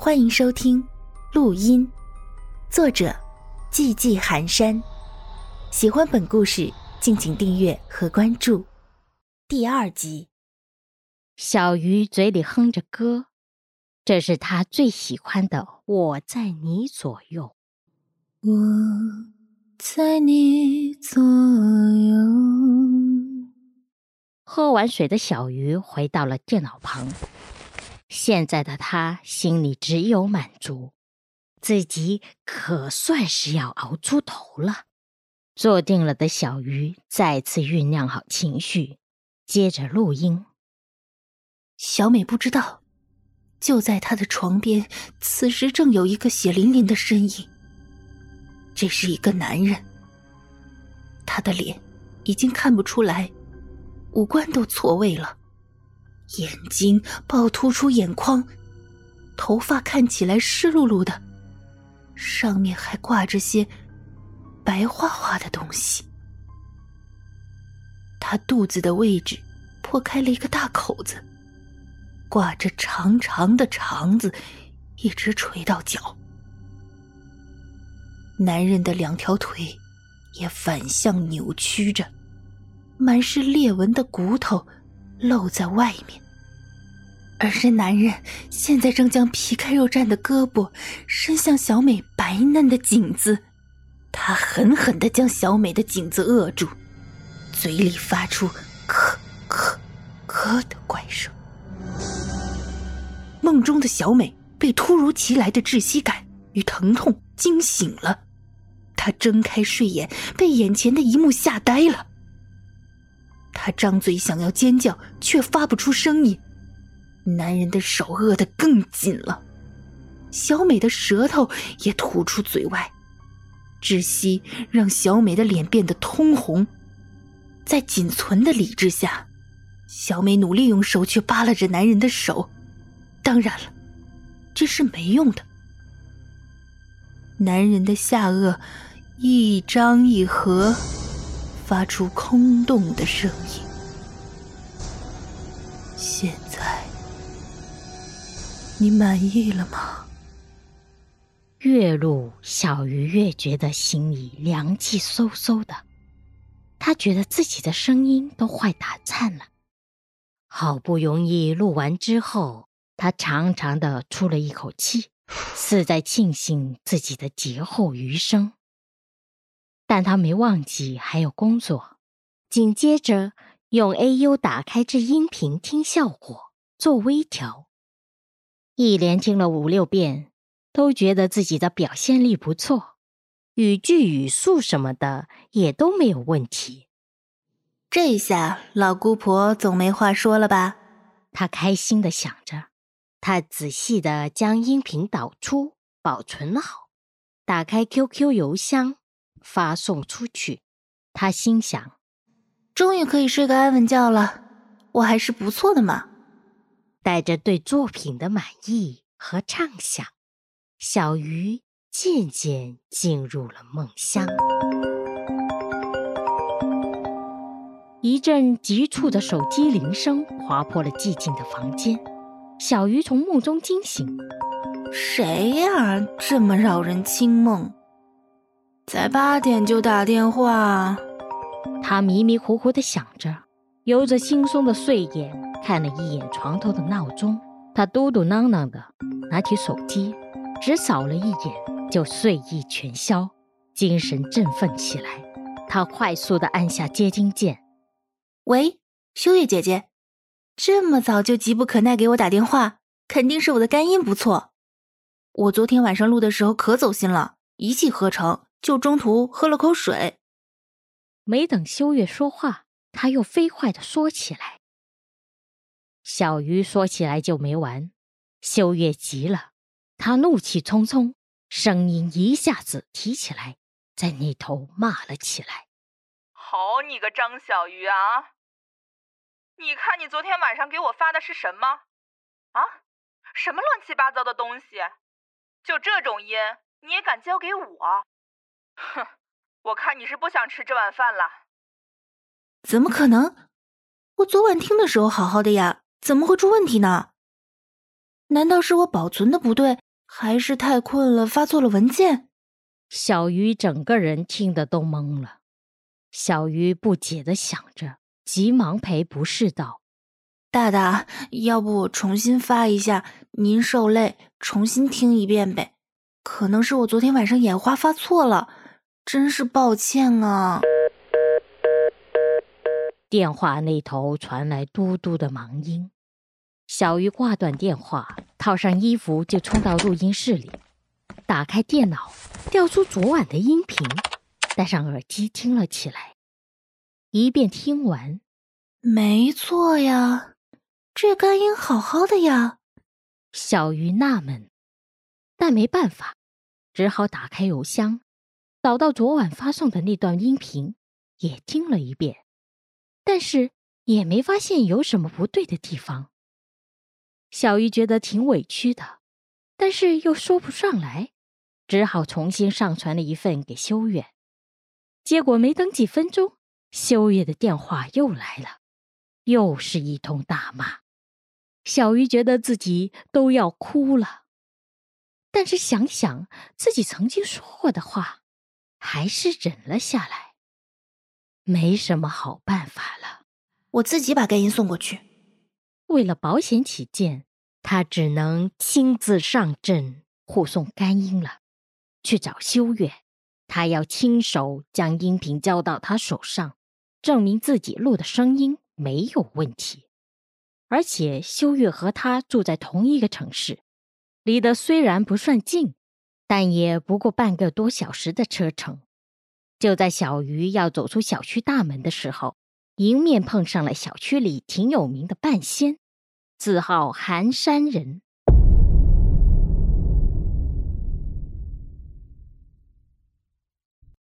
欢迎收听录音，作者寂寂寒山。喜欢本故事，敬请订阅和关注。第二集，小鱼嘴里哼着歌，这是他最喜欢的《我在你左右》。我在你左右。喝完水的小鱼回到了电脑旁。现在的他心里只有满足，自己可算是要熬出头了。坐定了的小鱼再次酝酿好情绪，接着录音。小美不知道，就在她的床边，此时正有一个血淋淋的身影。这是一个男人，他的脸已经看不出来，五官都错位了。眼睛暴突出眼眶，头发看起来湿漉漉的，上面还挂着些白花花的东西。他肚子的位置破开了一个大口子，挂着长长的肠子，一直垂到脚。男人的两条腿也反向扭曲着，满是裂纹的骨头。露在外面，而这男人现在正将皮开肉绽的胳膊伸向小美白嫩的颈子，他狠狠的将小美的颈子扼住，嘴里发出“咳咳咳”的怪声。梦中的小美被突如其来的窒息感与疼痛惊醒了，她睁开睡眼，被眼前的一幕吓呆了。他张嘴想要尖叫，却发不出声音。男人的手握得更紧了，小美的舌头也吐出嘴外，窒息让小美的脸变得通红。在仅存的理智下，小美努力用手去扒拉着男人的手，当然了，这是没用的。男人的下颚一张一合。发出空洞的声音。现在，你满意了吗？越录，小鱼越觉得心里凉气嗖嗖的。他觉得自己的声音都快打颤了。好不容易录完之后，他长长的出了一口气，似在庆幸自己的劫后余生。但他没忘记还有工作，紧接着用 A.U 打开这音频听效果，做微调。一连听了五六遍，都觉得自己的表现力不错，语句语速什么的也都没有问题。这下老姑婆总没话说了吧？她开心的想着。她仔细的将音频导出，保存好，打开 QQ 邮箱。发送出去，她心想：“终于可以睡个安稳觉了，我还是不错的嘛。”带着对作品的满意和畅想，小鱼渐渐进入了梦乡。一阵急促的手机铃声划破了寂静的房间，小鱼从梦中惊醒：“谁呀？这么扰人清梦？”才八点就打电话，他迷迷糊糊的想着，揉着惺忪的睡眼，看了一眼床头的闹钟，他嘟嘟囔囔的拿起手机，只扫了一眼就睡意全消，精神振奋起来。他快速的按下接听键：“喂，修月姐姐，这么早就急不可耐给我打电话，肯定是我的干音不错。我昨天晚上录的时候可走心了，一气呵成。”就中途喝了口水，没等修月说话，他又飞快的说起来。小鱼说起来就没完，修月急了，她怒气冲冲，声音一下子提起来，在那头骂了起来：“好你个张小鱼啊！你看你昨天晚上给我发的是什么？啊，什么乱七八糟的东西？就这种音你也敢交给我？”哼，我看你是不想吃这碗饭了。怎么可能？我昨晚听的时候好好的呀，怎么会出问题呢？难道是我保存的不对，还是太困了，发错了文件？小鱼整个人听得都懵了。小鱼不解的想着，急忙赔不是道：“大大，要不我重新发一下？您受累，重新听一遍呗。可能是我昨天晚上眼花发错了，真是抱歉啊。”电话那头传来嘟嘟的忙音。小鱼挂断电话，套上衣服就冲到录音室里，打开电脑，调出昨晚的音频。戴上耳机听了起来，一遍听完，没错呀，这干音好好的呀。小鱼纳闷，但没办法，只好打开邮箱，找到昨晚发送的那段音频，也听了一遍，但是也没发现有什么不对的地方。小鱼觉得挺委屈的，但是又说不上来，只好重新上传了一份给修远。结果没等几分钟，修月的电话又来了，又是一通大骂。小鱼觉得自己都要哭了，但是想想自己曾经说过的话，还是忍了下来。没什么好办法了，我自己把干音送过去。为了保险起见，他只能亲自上阵护送干音了，去找修月。他要亲手将音频交到他手上，证明自己录的声音没有问题。而且修月和他住在同一个城市，离得虽然不算近，但也不过半个多小时的车程。就在小鱼要走出小区大门的时候，迎面碰上了小区里挺有名的半仙，自号寒山人。